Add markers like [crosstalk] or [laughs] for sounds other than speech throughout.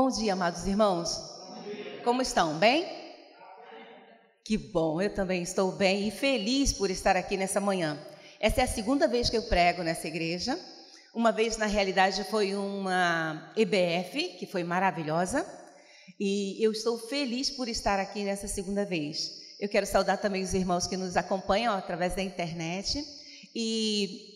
Bom dia, amados irmãos. Como estão? Bem? Que bom, eu também estou bem e feliz por estar aqui nessa manhã. Essa é a segunda vez que eu prego nessa igreja. Uma vez, na realidade, foi uma EBF, que foi maravilhosa. E eu estou feliz por estar aqui nessa segunda vez. Eu quero saudar também os irmãos que nos acompanham através da internet. E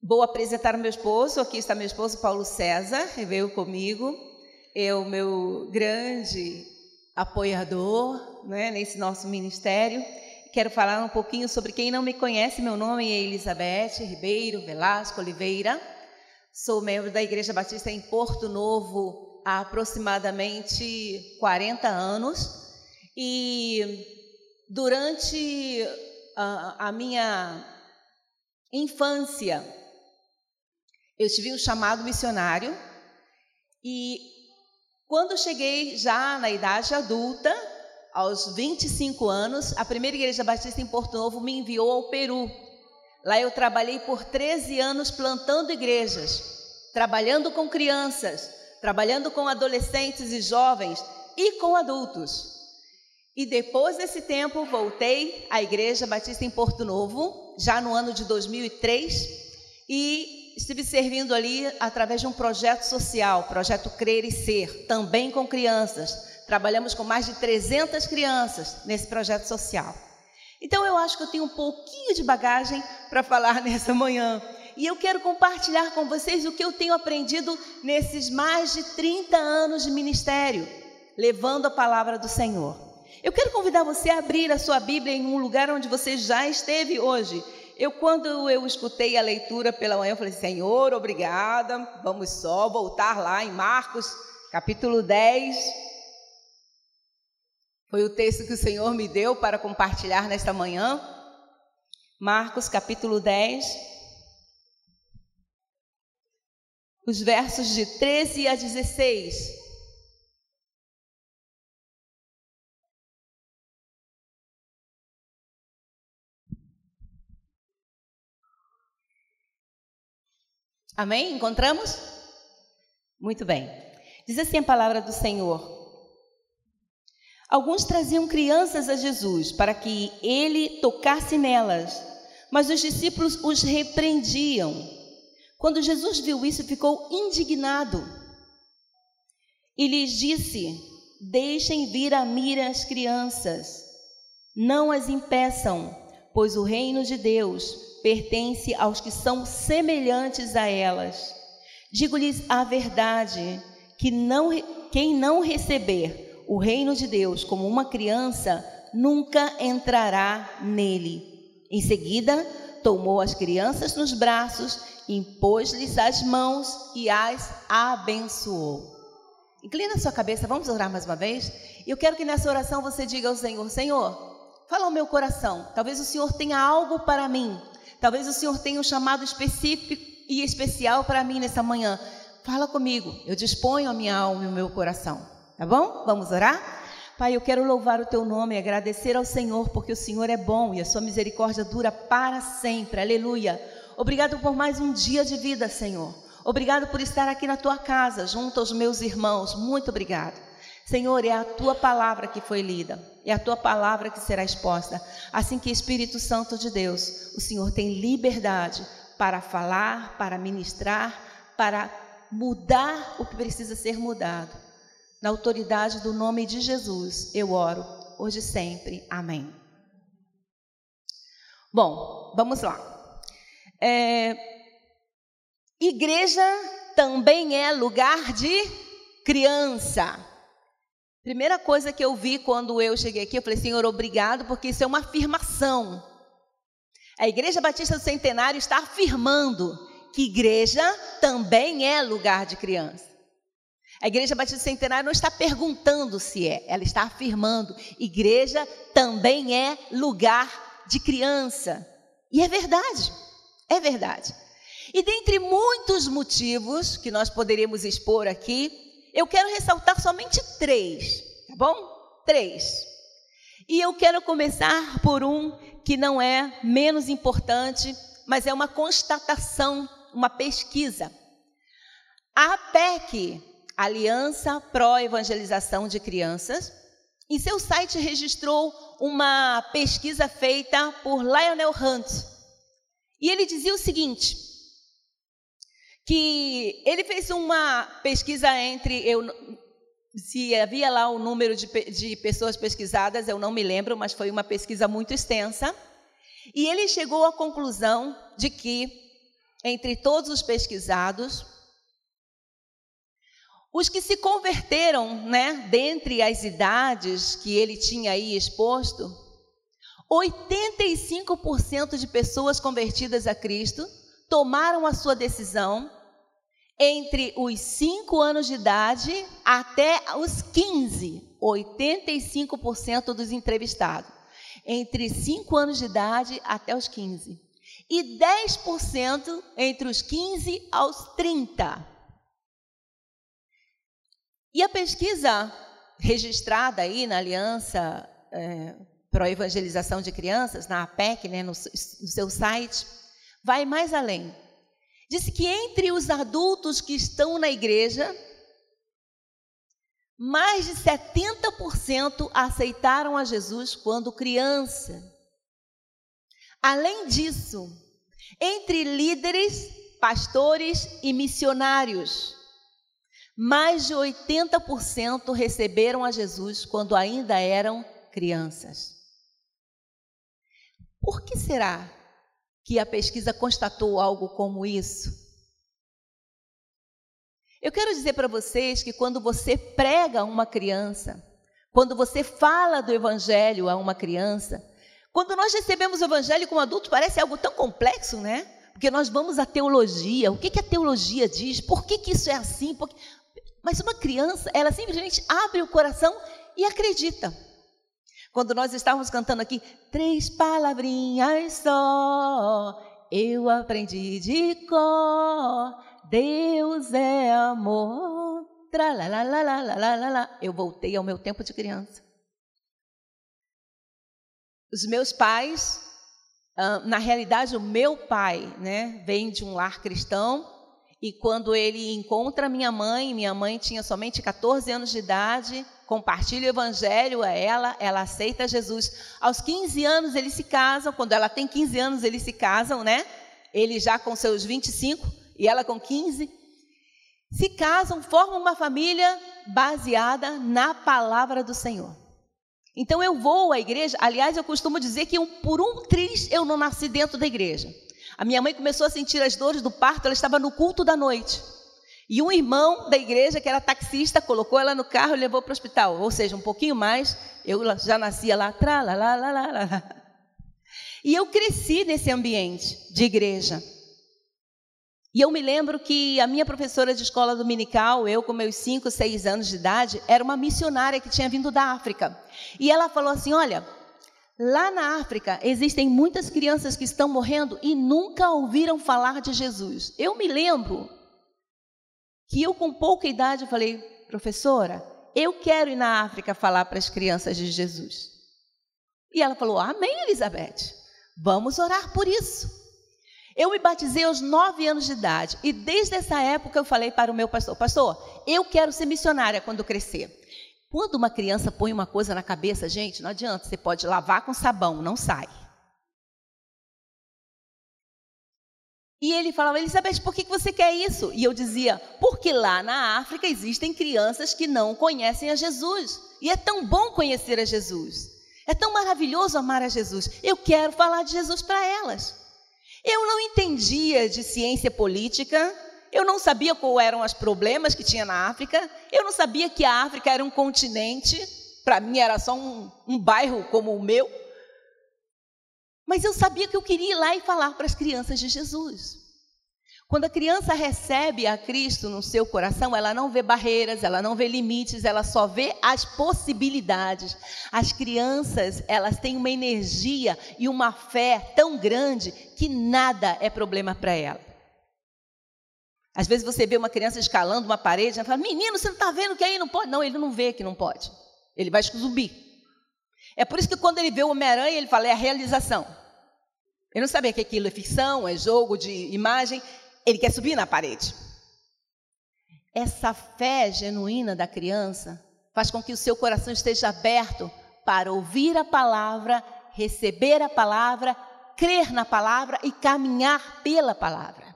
vou apresentar o meu esposo. Aqui está meu esposo, Paulo César, que veio comigo é o meu grande apoiador né, nesse nosso ministério. Quero falar um pouquinho sobre quem não me conhece. Meu nome é Elizabeth Ribeiro Velasco Oliveira. Sou membro da Igreja Batista em Porto Novo há aproximadamente 40 anos. E durante a, a minha infância, eu tive um chamado missionário e quando cheguei já na idade adulta, aos 25 anos, a primeira igreja batista em Porto Novo me enviou ao Peru. Lá eu trabalhei por 13 anos plantando igrejas, trabalhando com crianças, trabalhando com adolescentes e jovens e com adultos. E depois desse tempo, voltei à Igreja Batista em Porto Novo, já no ano de 2003, e estive servindo ali através de um projeto social, projeto Crer e Ser, também com crianças. Trabalhamos com mais de 300 crianças nesse projeto social. Então eu acho que eu tenho um pouquinho de bagagem para falar [laughs] nessa manhã. E eu quero compartilhar com vocês o que eu tenho aprendido nesses mais de 30 anos de ministério, levando a palavra do Senhor. Eu quero convidar você a abrir a sua Bíblia em um lugar onde você já esteve hoje eu, quando eu escutei a leitura pela manhã, eu falei, Senhor, obrigada, vamos só voltar lá em Marcos, capítulo 10. Foi o texto que o Senhor me deu para compartilhar nesta manhã. Marcos, capítulo 10. Os versos de 13 a 16. Amém? Encontramos? Muito bem. Diz assim a palavra do Senhor. Alguns traziam crianças a Jesus para que ele tocasse nelas, mas os discípulos os repreendiam. Quando Jesus viu isso, ficou indignado e lhes disse: Deixem vir a mim as crianças, não as impeçam, pois o reino de Deus pertence aos que são semelhantes a elas. Digo-lhes a verdade, que não, quem não receber o reino de Deus como uma criança, nunca entrará nele. Em seguida, tomou as crianças nos braços, impôs-lhes as mãos e as abençoou. Inclina sua cabeça, vamos orar mais uma vez? Eu quero que nessa oração você diga ao Senhor: Senhor, fala ao meu coração. Talvez o Senhor tenha algo para mim Talvez o Senhor tenha um chamado específico e especial para mim nessa manhã. Fala comigo, eu disponho a minha alma e o meu coração. Tá bom? Vamos orar? Pai, eu quero louvar o teu nome e agradecer ao Senhor, porque o Senhor é bom e a sua misericórdia dura para sempre. Aleluia. Obrigado por mais um dia de vida, Senhor. Obrigado por estar aqui na tua casa, junto aos meus irmãos. Muito obrigado. Senhor, é a tua palavra que foi lida, é a tua palavra que será exposta. Assim que Espírito Santo de Deus, o Senhor tem liberdade para falar, para ministrar, para mudar o que precisa ser mudado. Na autoridade do nome de Jesus, eu oro, hoje e sempre. Amém. Bom, vamos lá. É, igreja também é lugar de criança. Primeira coisa que eu vi quando eu cheguei aqui, eu falei, Senhor, obrigado, porque isso é uma afirmação. A Igreja Batista do Centenário está afirmando que igreja também é lugar de criança. A Igreja Batista do Centenário não está perguntando se é, ela está afirmando: igreja também é lugar de criança. E é verdade, é verdade. E dentre muitos motivos que nós poderíamos expor aqui, eu quero ressaltar somente três, tá bom? Três. E eu quero começar por um que não é menos importante, mas é uma constatação, uma pesquisa. A APEC, Aliança Pró Evangelização de Crianças. Em seu site registrou uma pesquisa feita por Lionel Hunt. E ele dizia o seguinte: que ele fez uma pesquisa entre eu se havia lá o número de, de pessoas pesquisadas, eu não me lembro, mas foi uma pesquisa muito extensa. E ele chegou à conclusão de que, entre todos os pesquisados, os que se converteram, né, dentre as idades que ele tinha aí exposto, 85% de pessoas convertidas a Cristo tomaram a sua decisão entre os 5 anos de idade até os 15, 85% dos entrevistados. Entre 5 anos de idade até os 15. E 10% entre os 15 aos 30. E a pesquisa registrada aí na Aliança é, para a Evangelização de Crianças, na APEC, né, no, no seu site, vai mais além. Diz que entre os adultos que estão na igreja, mais de 70% aceitaram a Jesus quando criança. Além disso, entre líderes, pastores e missionários, mais de 80% receberam a Jesus quando ainda eram crianças. Por que será que a pesquisa constatou algo como isso? Eu quero dizer para vocês que quando você prega a uma criança, quando você fala do evangelho a uma criança, quando nós recebemos o evangelho como adulto, parece algo tão complexo, né? Porque nós vamos à teologia, o que, que a teologia diz, por que, que isso é assim? Porque... Mas uma criança, ela simplesmente abre o coração e acredita. Quando nós estávamos cantando aqui, três palavrinhas só, eu aprendi de cor, Deus é amor. Eu voltei ao meu tempo de criança. Os meus pais, na realidade, o meu pai, né, vem de um lar cristão, e quando ele encontra minha mãe, minha mãe tinha somente 14 anos de idade, compartilha o evangelho a ela, ela aceita Jesus. Aos 15 anos eles se casam, quando ela tem 15 anos eles se casam, né? Ele já com seus 25 e ela com 15. Se casam, formam uma família baseada na palavra do Senhor. Então eu vou à igreja, aliás, eu costumo dizer que por um triz eu não nasci dentro da igreja. A minha mãe começou a sentir as dores do parto, ela estava no culto da noite. E um irmão da igreja, que era taxista, colocou ela no carro e levou para o hospital. Ou seja, um pouquinho mais, eu já nascia lá. E eu cresci nesse ambiente de igreja. E eu me lembro que a minha professora de escola dominical, eu com meus 5, 6 anos de idade, era uma missionária que tinha vindo da África. E ela falou assim: Olha, lá na África existem muitas crianças que estão morrendo e nunca ouviram falar de Jesus. Eu me lembro que eu, com pouca idade, falei, professora, eu quero ir na África falar para as crianças de Jesus. E ela falou, amém, Elizabeth, vamos orar por isso. Eu me batizei aos nove anos de idade e desde essa época eu falei para o meu pastor, pastor, eu quero ser missionária quando crescer. Quando uma criança põe uma coisa na cabeça, gente, não adianta, você pode lavar com sabão, não sai. E ele falava, Elizabeth, por que você quer isso? E eu dizia, porque lá na África existem crianças que não conhecem a Jesus. E é tão bom conhecer a Jesus. É tão maravilhoso amar a Jesus. Eu quero falar de Jesus para elas. Eu não entendia de ciência política, eu não sabia quais eram os problemas que tinha na África, eu não sabia que a África era um continente, para mim era só um, um bairro como o meu. Mas eu sabia que eu queria ir lá e falar para as crianças de Jesus. Quando a criança recebe a Cristo no seu coração, ela não vê barreiras, ela não vê limites, ela só vê as possibilidades. As crianças, elas têm uma energia e uma fé tão grande que nada é problema para ela. Às vezes você vê uma criança escalando uma parede, ela fala: Menino, você não está vendo que aí não pode? Não, ele não vê que não pode. Ele vai subir. É por isso que quando ele vê o Homem-Aranha, ele fala, é a realização. Ele não sabia que aquilo é ficção, é jogo de imagem. Ele quer subir na parede. essa fé genuína da criança faz com que o seu coração esteja aberto para ouvir a palavra, receber a palavra, crer na palavra e caminhar pela palavra.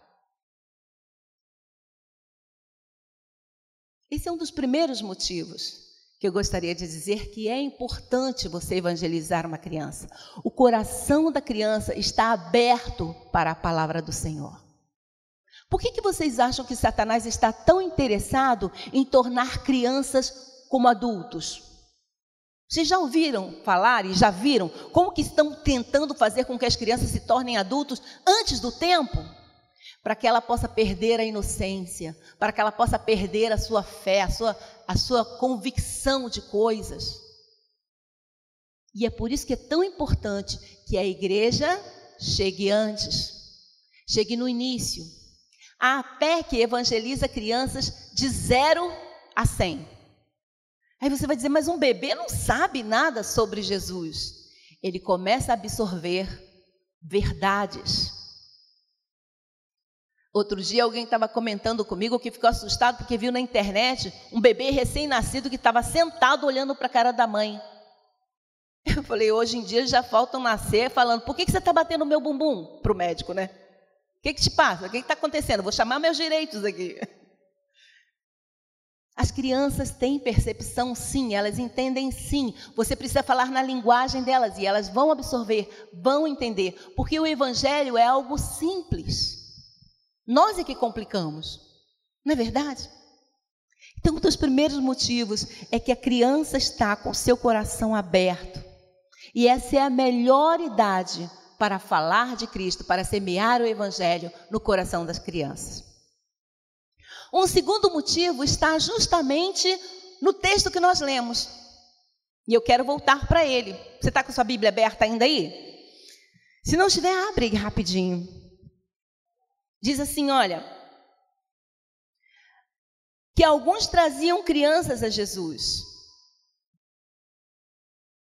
Esse é um dos primeiros motivos que eu gostaria de dizer que é importante você evangelizar uma criança. O coração da criança está aberto para a palavra do Senhor. Por que, que vocês acham que Satanás está tão interessado em tornar crianças como adultos? Vocês já ouviram falar e já viram como que estão tentando fazer com que as crianças se tornem adultos antes do tempo? Para que ela possa perder a inocência, para que ela possa perder a sua fé, a sua, a sua convicção de coisas. E é por isso que é tão importante que a igreja chegue antes, chegue no início, a pé que evangeliza crianças de 0 a 100. Aí você vai dizer, mas um bebê não sabe nada sobre Jesus. Ele começa a absorver verdades. Outro dia alguém estava comentando comigo que ficou assustado porque viu na internet um bebê recém-nascido que estava sentado olhando para a cara da mãe. [laughs] Eu falei, hoje em dia já faltam nascer falando, por que, que você está batendo o meu bumbum? Para o médico, né? O que, que te passa? O que está acontecendo? Vou chamar meus direitos aqui. [laughs] As crianças têm percepção, sim, elas entendem, sim. Você precisa falar na linguagem delas e elas vão absorver, vão entender, porque o Evangelho é algo simples. Nós é que complicamos, não é verdade? Então, um dos primeiros motivos é que a criança está com seu coração aberto, e essa é a melhor idade para falar de Cristo, para semear o Evangelho no coração das crianças. Um segundo motivo está justamente no texto que nós lemos. E eu quero voltar para ele. Você está com sua Bíblia aberta ainda aí? Se não estiver, abre rapidinho. Diz assim: olha. Que alguns traziam crianças a Jesus.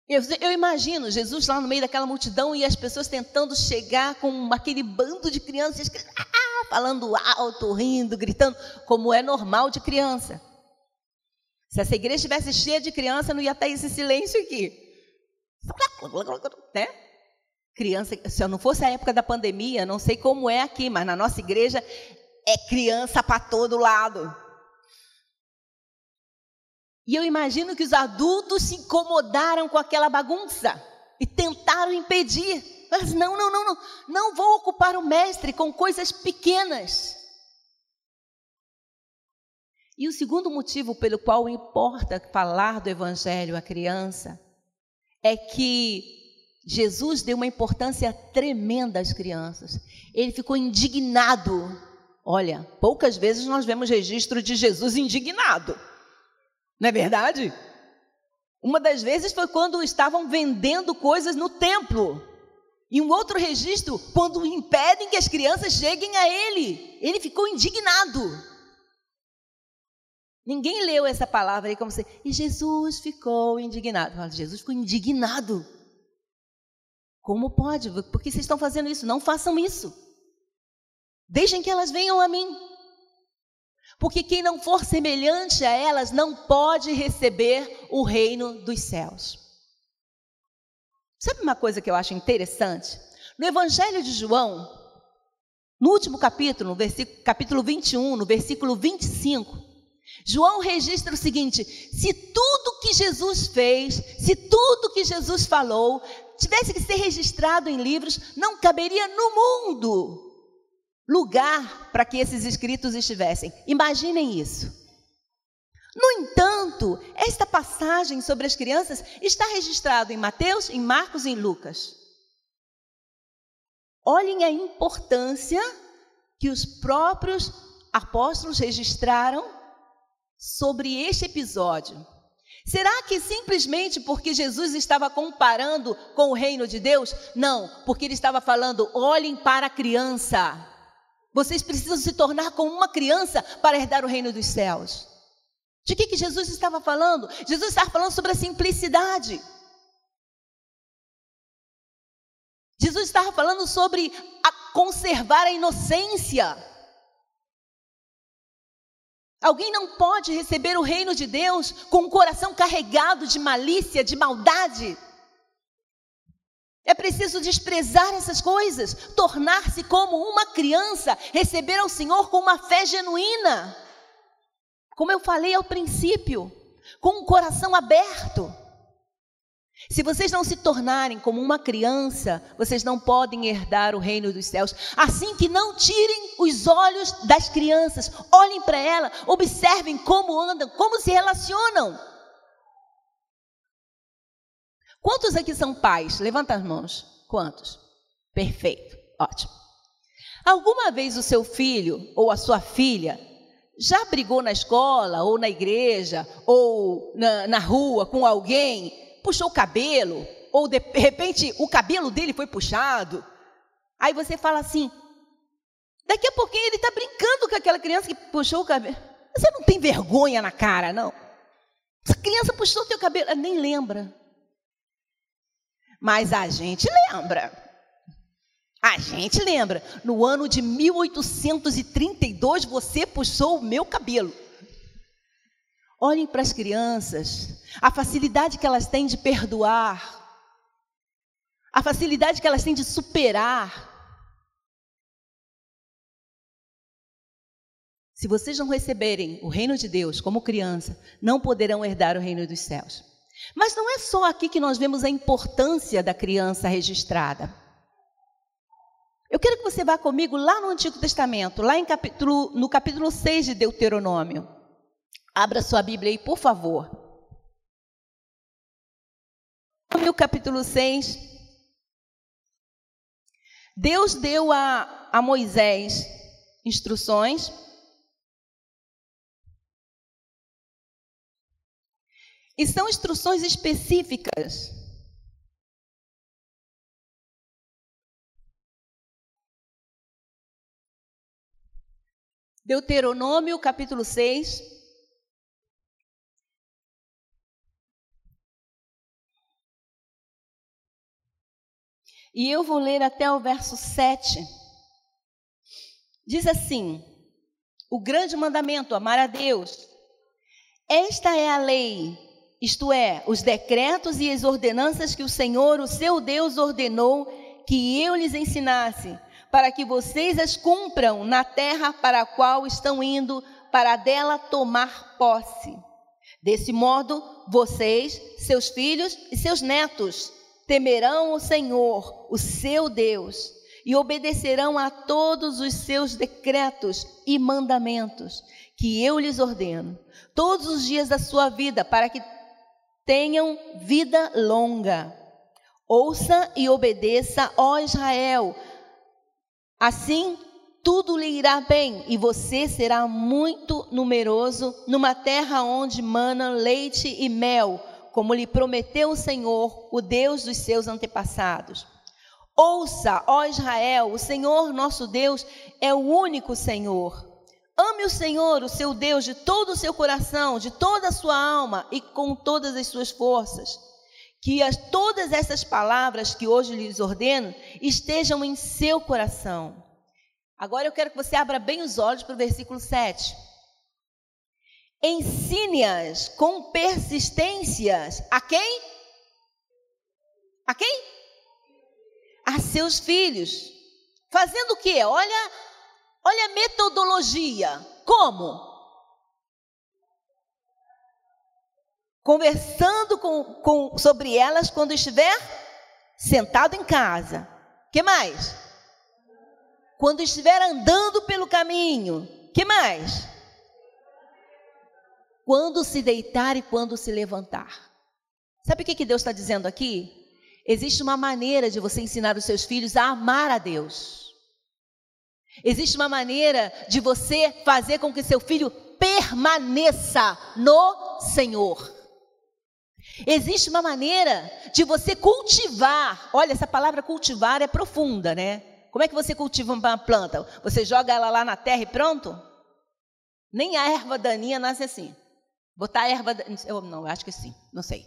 Eu, eu, imagino Jesus lá no meio daquela multidão e as pessoas tentando chegar com aquele bando de crianças [laughs] falando alto, rindo, gritando, como é normal de criança. Se essa igreja estivesse cheia de criança, não ia ter esse silêncio aqui. [laughs] Né? Criança, se eu não fosse a época da pandemia, não sei como é aqui, mas na nossa igreja é criança para todo lado. E eu imagino que os adultos se incomodaram com aquela bagunça e tentaram impedir. Mas não, não, não, não, não vou ocupar o mestre com coisas pequenas. E o segundo motivo pelo qual importa falar do evangelho à criança é que Jesus deu uma importância tremenda às crianças. Ele ficou indignado. Olha, poucas vezes nós vemos registro de Jesus indignado. Não é verdade? Uma das vezes foi quando estavam vendendo coisas no templo. E um outro registro, quando impedem que as crianças cheguem a ele. Ele ficou indignado. Ninguém leu essa palavra aí como se. E Jesus ficou indignado. Jesus ficou indignado. Como pode? Por que vocês estão fazendo isso? Não façam isso. Deixem que elas venham a mim. Porque quem não for semelhante a elas não pode receber o reino dos céus. Sabe uma coisa que eu acho interessante? No Evangelho de João, no último capítulo, no versículo, capítulo 21, no versículo 25, João registra o seguinte: se tudo que Jesus fez, se tudo que Jesus falou, tivesse que ser registrado em livros, não caberia no mundo lugar para que esses escritos estivessem. Imaginem isso. No entanto, esta passagem sobre as crianças está registrada em Mateus, em Marcos e em Lucas. Olhem a importância que os próprios apóstolos registraram sobre este episódio. Será que simplesmente porque Jesus estava comparando com o reino de Deus? Não, porque ele estava falando: olhem para a criança. Vocês precisam se tornar como uma criança para herdar o reino dos céus. De que, que Jesus estava falando? Jesus estava falando sobre a simplicidade. Jesus estava falando sobre a conservar a inocência. Alguém não pode receber o reino de Deus com o coração carregado de malícia, de maldade. É preciso desprezar essas coisas, tornar-se como uma criança, receber ao Senhor com uma fé genuína. Como eu falei ao princípio, com o coração aberto. Se vocês não se tornarem como uma criança, vocês não podem herdar o reino dos céus. Assim que não tirem os olhos das crianças, olhem para ela, observem como andam, como se relacionam. Quantos aqui são pais? Levanta as mãos. Quantos? Perfeito, ótimo. Alguma vez o seu filho ou a sua filha já brigou na escola, ou na igreja, ou na, na rua com alguém, puxou o cabelo, ou de repente o cabelo dele foi puxado? Aí você fala assim: daqui a pouquinho ele está brincando com aquela criança que puxou o cabelo. Você não tem vergonha na cara, não? Essa criança puxou o teu cabelo, ela nem lembra. Mas a gente lembra. A gente lembra. No ano de 1832, você puxou o meu cabelo. Olhem para as crianças, a facilidade que elas têm de perdoar, a facilidade que elas têm de superar. Se vocês não receberem o reino de Deus como criança, não poderão herdar o reino dos céus. Mas não é só aqui que nós vemos a importância da criança registrada. Eu quero que você vá comigo lá no Antigo Testamento, lá capítulo, no capítulo 6 de Deuteronômio. Abra sua Bíblia aí, por favor. No capítulo 6, Deus deu a, a Moisés instruções E são instruções específicas. Deuteronômio, capítulo 6. E eu vou ler até o verso 7. Diz assim: O grande mandamento, amar a Deus. Esta é a lei isto é, os decretos e as ordenanças que o Senhor, o seu Deus, ordenou que eu lhes ensinasse, para que vocês as cumpram na terra para a qual estão indo, para dela tomar posse. Desse modo, vocês, seus filhos e seus netos temerão o Senhor, o seu Deus, e obedecerão a todos os seus decretos e mandamentos que eu lhes ordeno, todos os dias da sua vida, para que tenham vida longa. Ouça e obedeça, ó Israel. Assim tudo lhe irá bem e você será muito numeroso numa terra onde manam leite e mel, como lhe prometeu o Senhor, o Deus dos seus antepassados. Ouça, ó Israel, o Senhor nosso Deus é o único Senhor. Ame o Senhor, o seu Deus, de todo o seu coração, de toda a sua alma e com todas as suas forças. Que as, todas essas palavras que hoje lhes ordeno estejam em seu coração. Agora eu quero que você abra bem os olhos para o versículo 7. Ensine-as com persistências a quem? A quem? A seus filhos. Fazendo o quê? Olha Olha a metodologia. Como? Conversando com, com, sobre elas quando estiver sentado em casa. que mais? Quando estiver andando pelo caminho. que mais? Quando se deitar e quando se levantar. Sabe o que, que Deus está dizendo aqui? Existe uma maneira de você ensinar os seus filhos a amar a Deus. Existe uma maneira de você fazer com que seu filho permaneça no Senhor. Existe uma maneira de você cultivar. Olha, essa palavra cultivar é profunda, né? Como é que você cultiva uma planta? Você joga ela lá na terra e pronto? Nem a erva daninha nasce assim. Botar erva. Eu não, acho que sim, não sei.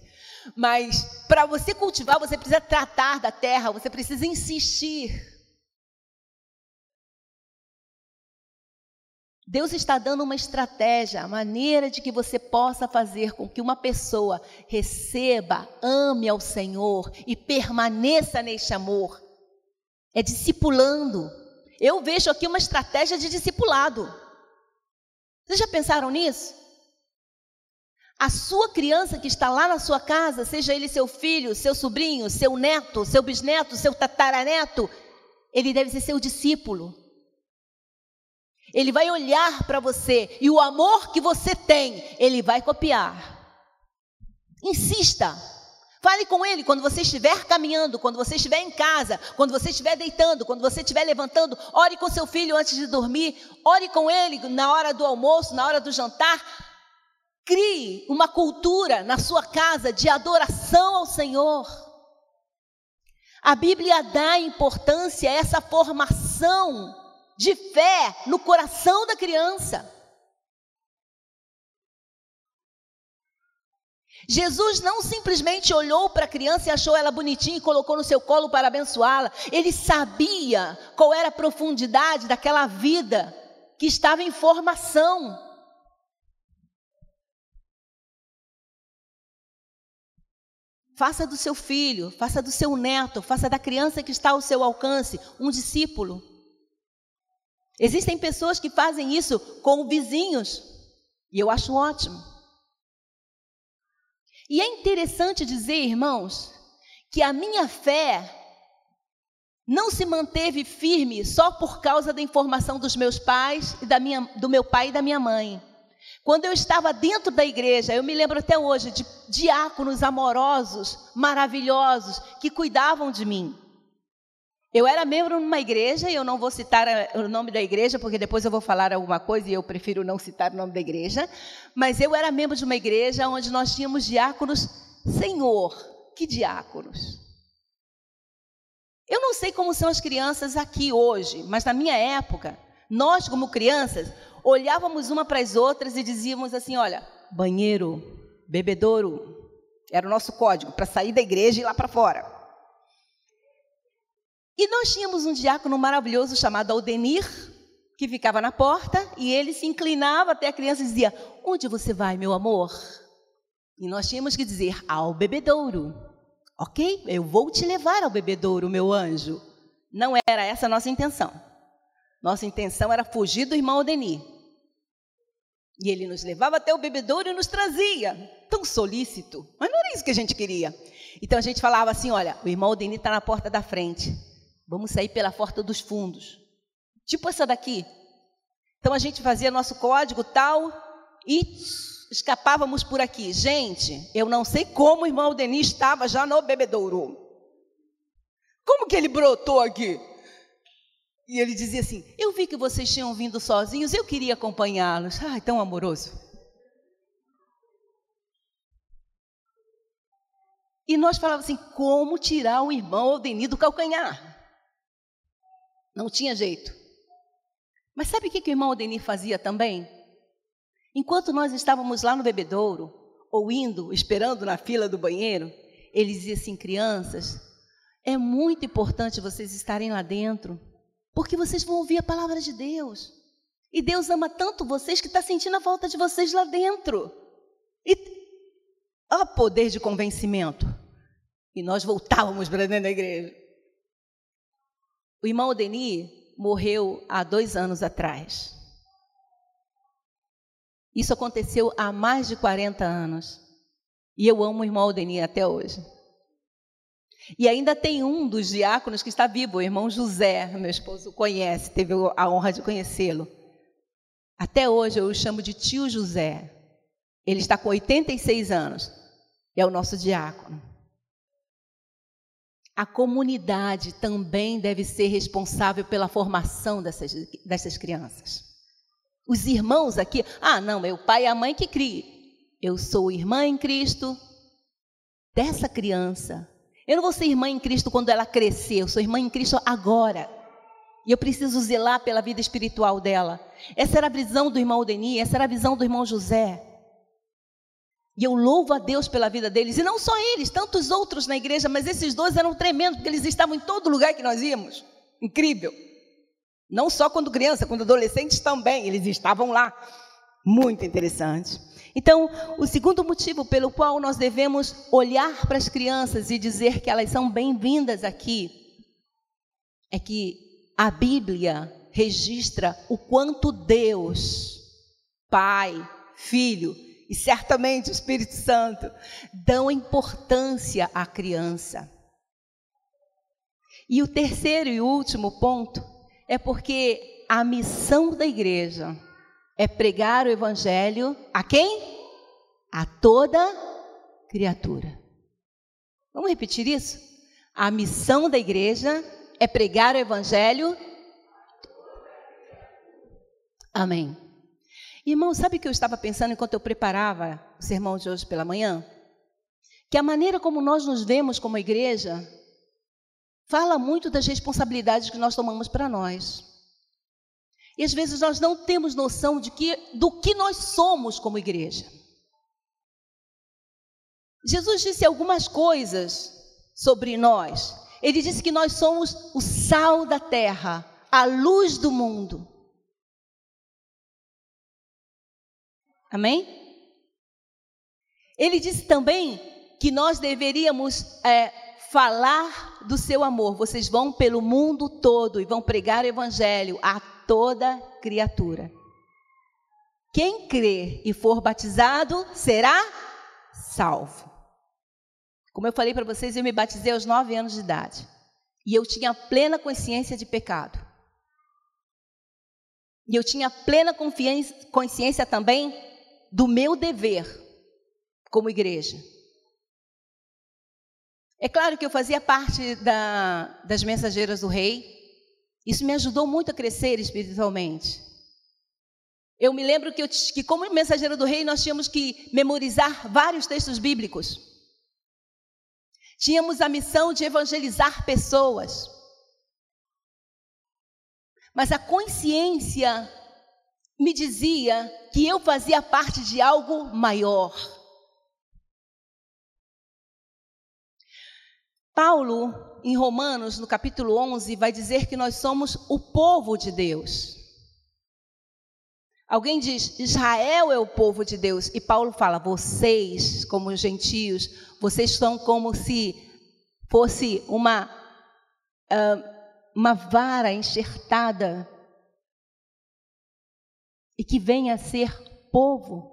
Mas para você cultivar, você precisa tratar da terra, você precisa insistir. Deus está dando uma estratégia, a maneira de que você possa fazer com que uma pessoa receba, ame ao Senhor e permaneça neste amor. É discipulando. Eu vejo aqui uma estratégia de discipulado. Vocês já pensaram nisso? A sua criança que está lá na sua casa, seja ele seu filho, seu sobrinho, seu neto, seu bisneto, seu tataraneto, ele deve ser seu discípulo. Ele vai olhar para você e o amor que você tem, ele vai copiar. Insista. Fale com ele quando você estiver caminhando, quando você estiver em casa, quando você estiver deitando, quando você estiver levantando. Ore com seu filho antes de dormir. Ore com ele na hora do almoço, na hora do jantar. Crie uma cultura na sua casa de adoração ao Senhor. A Bíblia dá importância a essa formação de fé no coração da criança. Jesus não simplesmente olhou para a criança e achou ela bonitinha e colocou no seu colo para abençoá-la. Ele sabia qual era a profundidade daquela vida que estava em formação. Faça do seu filho, faça do seu neto, faça da criança que está ao seu alcance um discípulo. Existem pessoas que fazem isso com vizinhos, e eu acho ótimo. E é interessante dizer, irmãos, que a minha fé não se manteve firme só por causa da informação dos meus pais e da minha, do meu pai e da minha mãe. Quando eu estava dentro da igreja, eu me lembro até hoje de diáconos amorosos, maravilhosos, que cuidavam de mim. Eu era membro de uma igreja, e eu não vou citar o nome da igreja, porque depois eu vou falar alguma coisa e eu prefiro não citar o nome da igreja. Mas eu era membro de uma igreja onde nós tínhamos diáconos, Senhor, que diáconos. Eu não sei como são as crianças aqui hoje, mas na minha época, nós, como crianças, olhávamos uma para as outras e dizíamos assim: olha, banheiro, bebedouro, era o nosso código para sair da igreja e ir lá para fora. E nós tínhamos um diácono maravilhoso chamado Aldenir, que ficava na porta e ele se inclinava até a criança e dizia: Onde você vai, meu amor? E nós tínhamos que dizer: Ao bebedouro. Ok? Eu vou te levar ao bebedouro, meu anjo. Não era essa a nossa intenção. Nossa intenção era fugir do irmão Aldenir. E ele nos levava até o bebedouro e nos trazia. Tão solícito. Mas não era isso que a gente queria. Então a gente falava assim: olha, o irmão Aldenir está na porta da frente. Vamos sair pela porta dos fundos. Tipo essa daqui. Então a gente fazia nosso código tal e escapávamos por aqui. Gente, eu não sei como o irmão Denis estava já no bebedouro. Como que ele brotou aqui? E ele dizia assim: Eu vi que vocês tinham vindo sozinhos, eu queria acompanhá-los. Ai, tão amoroso. E nós falávamos assim: como tirar o irmão Aldeni do calcanhar? Não tinha jeito. Mas sabe o que, que o irmão Adenir fazia também? Enquanto nós estávamos lá no bebedouro, ou indo, esperando na fila do banheiro, ele dizia assim: crianças, é muito importante vocês estarem lá dentro, porque vocês vão ouvir a palavra de Deus. E Deus ama tanto vocês que está sentindo a falta de vocês lá dentro. E ó, poder de convencimento. E nós voltávamos para dentro da igreja. O irmão Denis morreu há dois anos atrás. Isso aconteceu há mais de 40 anos. E eu amo o irmão Denis até hoje. E ainda tem um dos diáconos que está vivo, o irmão José, meu esposo conhece, teve a honra de conhecê-lo. Até hoje eu o chamo de tio José. Ele está com 86 anos. É o nosso diácono a comunidade também deve ser responsável pela formação dessas, dessas crianças. Os irmãos aqui, ah, não, é o pai e a mãe que cria. Eu sou irmã em Cristo dessa criança. Eu não vou ser irmã em Cristo quando ela crescer, eu sou irmã em Cristo agora. E eu preciso zelar pela vida espiritual dela. Essa era a visão do irmão Denis, essa era a visão do irmão José. E eu louvo a Deus pela vida deles, e não só eles, tantos outros na igreja, mas esses dois eram tremendos, porque eles estavam em todo lugar que nós íamos. Incrível. Não só quando criança, quando adolescentes também, eles estavam lá. Muito interessante. Então, o segundo motivo pelo qual nós devemos olhar para as crianças e dizer que elas são bem-vindas aqui é que a Bíblia registra o quanto Deus, Pai, Filho e certamente o Espírito Santo dão importância à criança. E o terceiro e último ponto é porque a missão da igreja é pregar o evangelho a quem? A toda criatura. Vamos repetir isso? A missão da igreja é pregar o evangelho. Amém. Irmão, sabe o que eu estava pensando enquanto eu preparava o sermão de hoje pela manhã? Que a maneira como nós nos vemos como igreja fala muito das responsabilidades que nós tomamos para nós. E às vezes nós não temos noção de que, do que nós somos como igreja. Jesus disse algumas coisas sobre nós. Ele disse que nós somos o sal da terra, a luz do mundo. Amém? Ele disse também que nós deveríamos é, falar do seu amor. Vocês vão pelo mundo todo e vão pregar o evangelho a toda criatura. Quem crer e for batizado será salvo. Como eu falei para vocês, eu me batizei aos nove anos de idade. E eu tinha plena consciência de pecado. E eu tinha plena consciência também do meu dever como igreja. É claro que eu fazia parte da, das mensageiras do rei, isso me ajudou muito a crescer espiritualmente. Eu me lembro que, eu, que como mensageiro do rei, nós tínhamos que memorizar vários textos bíblicos. Tínhamos a missão de evangelizar pessoas. Mas a consciência me dizia que eu fazia parte de algo maior. Paulo em Romanos, no capítulo 11, vai dizer que nós somos o povo de Deus. Alguém diz, Israel é o povo de Deus. E Paulo fala, vocês, como gentios, vocês são como se fosse uma, uma vara enxertada e que venha a ser povo.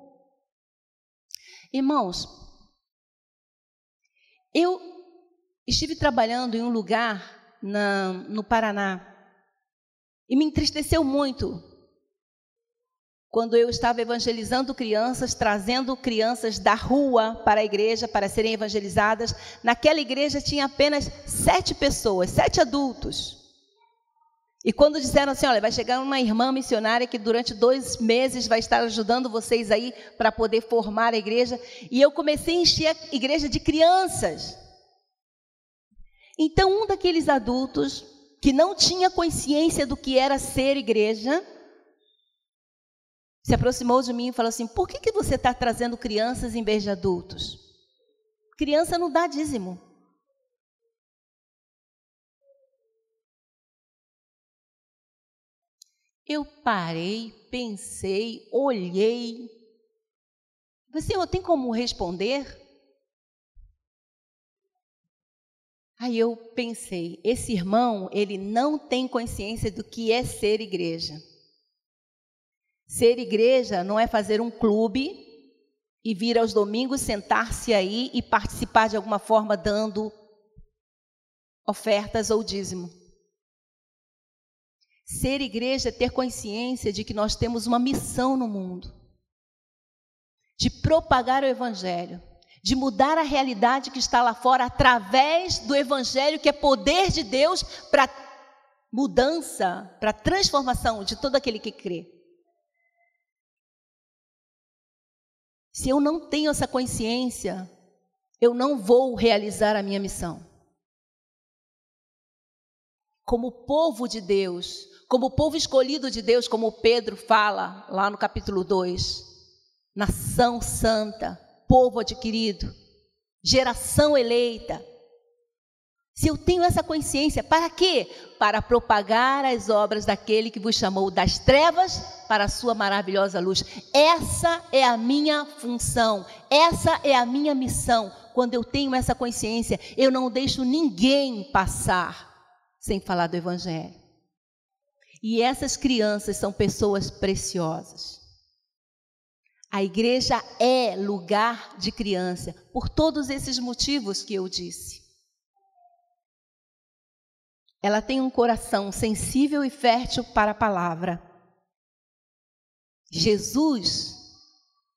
Irmãos, eu estive trabalhando em um lugar na, no Paraná e me entristeceu muito quando eu estava evangelizando crianças, trazendo crianças da rua para a igreja para serem evangelizadas. Naquela igreja tinha apenas sete pessoas, sete adultos. E quando disseram assim, olha, vai chegar uma irmã missionária que durante dois meses vai estar ajudando vocês aí para poder formar a igreja, e eu comecei a encher a igreja de crianças. Então, um daqueles adultos que não tinha consciência do que era ser igreja, se aproximou de mim e falou assim: Por que, que você está trazendo crianças em vez de adultos? Criança não dá dízimo. Eu parei, pensei, olhei. Você tem como responder? Aí eu pensei, esse irmão, ele não tem consciência do que é ser igreja. Ser igreja não é fazer um clube e vir aos domingos sentar-se aí e participar de alguma forma dando ofertas ou dízimo. Ser igreja é ter consciência de que nós temos uma missão no mundo de propagar o evangelho de mudar a realidade que está lá fora através do Evangelho, que é poder de Deus para mudança, para transformação de todo aquele que crê. Se eu não tenho essa consciência, eu não vou realizar a minha missão. Como povo de Deus, como povo escolhido de Deus, como Pedro fala lá no capítulo 2, nação santa, povo adquirido, geração eleita. Se eu tenho essa consciência, para quê? Para propagar as obras daquele que vos chamou das trevas para a sua maravilhosa luz. Essa é a minha função, essa é a minha missão. Quando eu tenho essa consciência, eu não deixo ninguém passar sem falar do Evangelho. E essas crianças são pessoas preciosas. A igreja é lugar de criança, por todos esses motivos que eu disse. Ela tem um coração sensível e fértil para a palavra. Jesus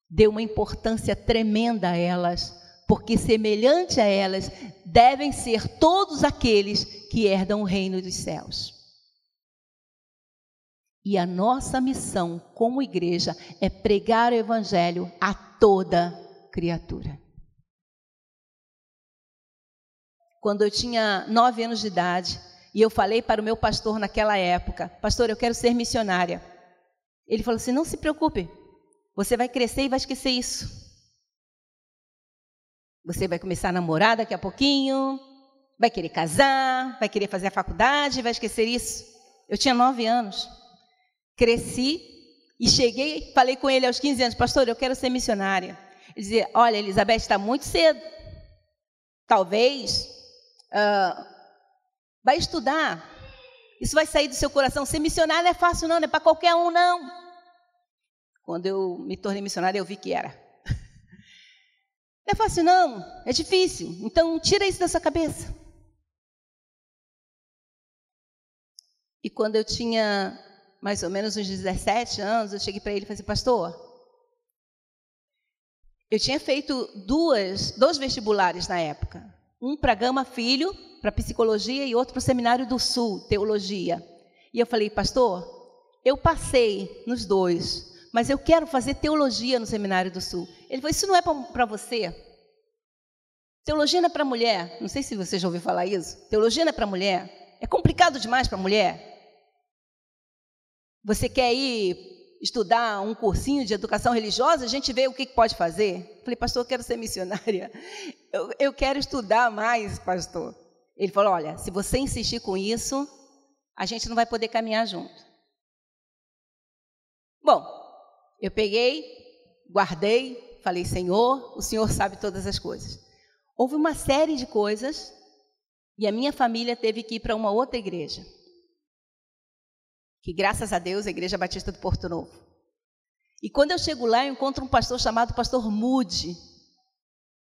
deu uma importância tremenda a elas, porque semelhante a elas devem ser todos aqueles que herdam o reino dos céus. E a nossa missão como igreja é pregar o evangelho a toda criatura. Quando eu tinha nove anos de idade, e eu falei para o meu pastor naquela época: Pastor, eu quero ser missionária. Ele falou assim: Não se preocupe, você vai crescer e vai esquecer isso. Você vai começar a namorar daqui a pouquinho, vai querer casar, vai querer fazer a faculdade, vai esquecer isso. Eu tinha nove anos, cresci e cheguei, falei com ele aos 15 anos: Pastor, eu quero ser missionária. Ele dizia: Olha, Elizabeth, está muito cedo. Talvez. Uh, Vai estudar. Isso vai sair do seu coração. Ser missionário não é fácil, não, não é para qualquer um, não. Quando eu me tornei missionária, eu vi que era. [laughs] Não é fácil, não. É difícil. Então, tira isso da sua cabeça. E quando eu tinha mais ou menos uns 17 anos, eu cheguei para ele e falei assim, pastor, eu tinha feito duas, dois vestibulares na época. Um para Gama Filho para psicologia e outro para o Seminário do Sul, teologia. E eu falei, pastor, eu passei nos dois, mas eu quero fazer teologia no Seminário do Sul. Ele falou, isso não é para você. Teologia não é para mulher. Não sei se você já ouviu falar isso. Teologia não é para mulher. É complicado demais para mulher. Você quer ir estudar um cursinho de educação religiosa? A gente vê o que pode fazer. falei, pastor, eu quero ser missionária. [laughs] Eu, eu quero estudar mais, pastor. Ele falou: Olha, se você insistir com isso, a gente não vai poder caminhar junto. Bom, eu peguei, guardei, falei: Senhor, o Senhor sabe todas as coisas. Houve uma série de coisas e a minha família teve que ir para uma outra igreja. Que graças a Deus, a Igreja Batista do Porto Novo. E quando eu chego lá, eu encontro um pastor chamado Pastor Mude.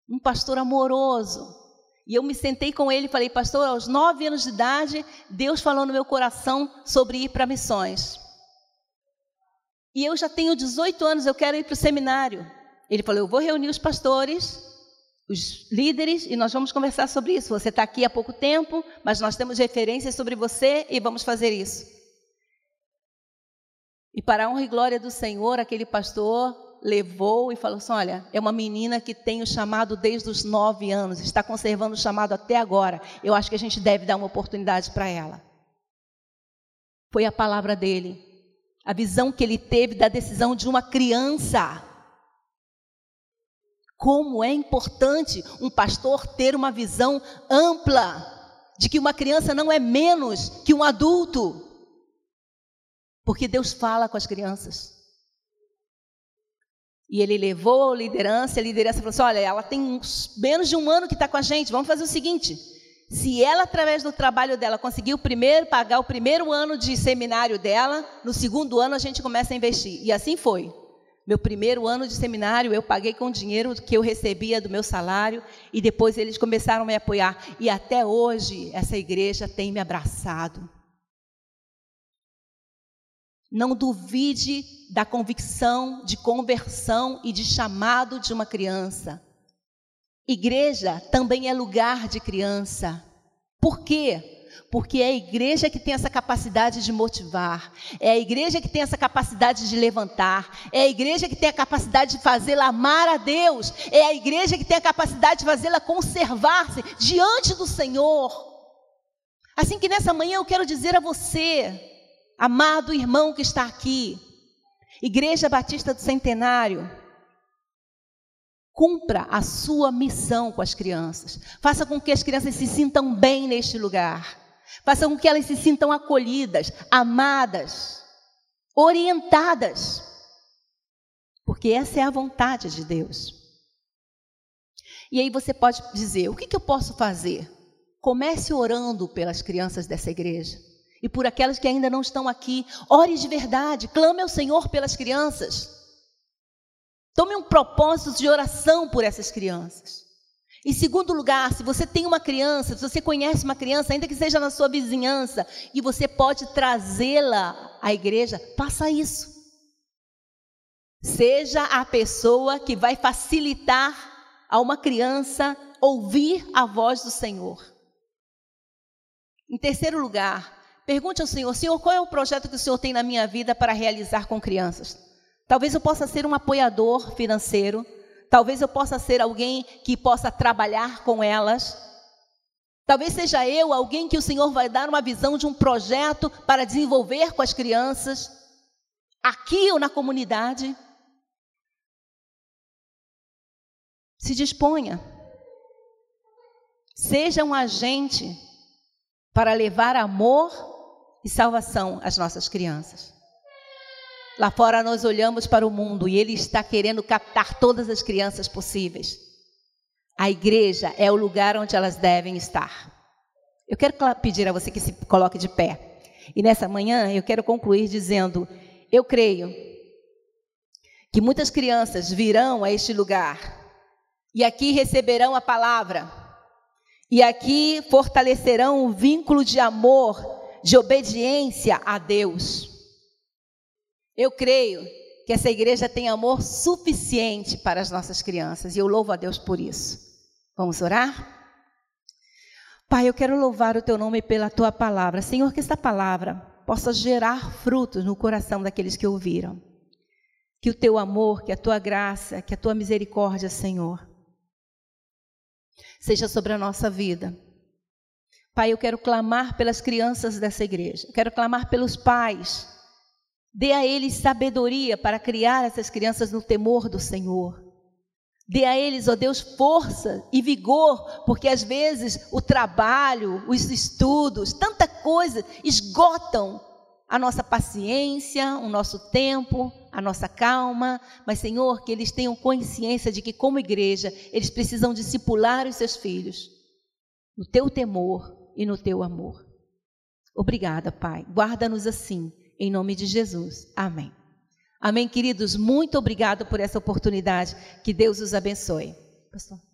Um pastor amoroso, e eu me sentei com ele e falei, pastor, aos nove anos de idade, Deus falou no meu coração sobre ir para missões. E eu já tenho 18 anos, eu quero ir para o seminário. Ele falou, eu vou reunir os pastores, os líderes, e nós vamos conversar sobre isso. Você está aqui há pouco tempo, mas nós temos referências sobre você e vamos fazer isso. E para a honra e glória do Senhor, aquele pastor levou e falou assim: Olha, é uma menina que tem o chamado desde os nove anos, está conservando o chamado até agora. Eu acho que a gente deve dar uma oportunidade para ela. Foi a palavra dele, a visão que ele teve da decisão de uma criança. Como é importante um pastor ter uma visão ampla de que uma criança não é menos que um adulto. Porque Deus fala com as crianças. E ele levou a liderança, a liderança falou assim: olha, ela tem menos de um ano que está com a gente, vamos fazer o seguinte. Se ela, através do trabalho dela, conseguir primeiro, pagar o primeiro ano de seminário dela, no segundo ano a gente começa a investir. E assim foi. Meu primeiro ano de seminário eu paguei com o dinheiro que eu recebia do meu salário e depois eles começaram a me apoiar. E até hoje essa igreja tem me abraçado. Não duvide da convicção de conversão e de chamado de uma criança. Igreja também é lugar de criança. Por quê? Porque é a igreja que tem essa capacidade de motivar, é a igreja que tem essa capacidade de levantar, é a igreja que tem a capacidade de fazê-la amar a Deus, é a igreja que tem a capacidade de fazê-la conservar-se diante do Senhor. Assim que nessa manhã eu quero dizer a você, amado irmão que está aqui, Igreja Batista do Centenário, Cumpra a sua missão com as crianças. Faça com que as crianças se sintam bem neste lugar. Faça com que elas se sintam acolhidas, amadas, orientadas. Porque essa é a vontade de Deus. E aí você pode dizer: o que, que eu posso fazer? Comece orando pelas crianças dessa igreja. E por aquelas que ainda não estão aqui, ore de verdade, clame ao Senhor pelas crianças. Tome um propósito de oração por essas crianças. Em segundo lugar, se você tem uma criança, se você conhece uma criança, ainda que seja na sua vizinhança, e você pode trazê-la à igreja, faça isso. Seja a pessoa que vai facilitar a uma criança ouvir a voz do Senhor. Em terceiro lugar, pergunte ao Senhor: Senhor, qual é o projeto que o Senhor tem na minha vida para realizar com crianças? Talvez eu possa ser um apoiador financeiro. Talvez eu possa ser alguém que possa trabalhar com elas. Talvez seja eu alguém que o Senhor vai dar uma visão de um projeto para desenvolver com as crianças, aqui ou na comunidade. Se disponha. Seja um agente para levar amor e salvação às nossas crianças. Lá fora nós olhamos para o mundo e ele está querendo captar todas as crianças possíveis. A igreja é o lugar onde elas devem estar. Eu quero pedir a você que se coloque de pé. E nessa manhã eu quero concluir dizendo: eu creio que muitas crianças virão a este lugar e aqui receberão a palavra, e aqui fortalecerão o vínculo de amor, de obediência a Deus. Eu creio que essa igreja tem amor suficiente para as nossas crianças e eu louvo a Deus por isso. Vamos orar? Pai, eu quero louvar o teu nome pela tua palavra. Senhor, que esta palavra possa gerar frutos no coração daqueles que ouviram. Que o teu amor, que a tua graça, que a tua misericórdia, Senhor, seja sobre a nossa vida. Pai, eu quero clamar pelas crianças dessa igreja, quero clamar pelos pais. Dê a eles sabedoria para criar essas crianças no temor do Senhor. Dê a eles, ó Deus, força e vigor, porque às vezes o trabalho, os estudos, tanta coisa esgotam a nossa paciência, o nosso tempo, a nossa calma, mas Senhor, que eles tenham consciência de que como igreja, eles precisam discipular os seus filhos no teu temor e no teu amor. Obrigada, Pai. Guarda-nos assim em nome de Jesus. Amém. Amém, queridos. Muito obrigado por essa oportunidade. Que Deus os abençoe. Pastor.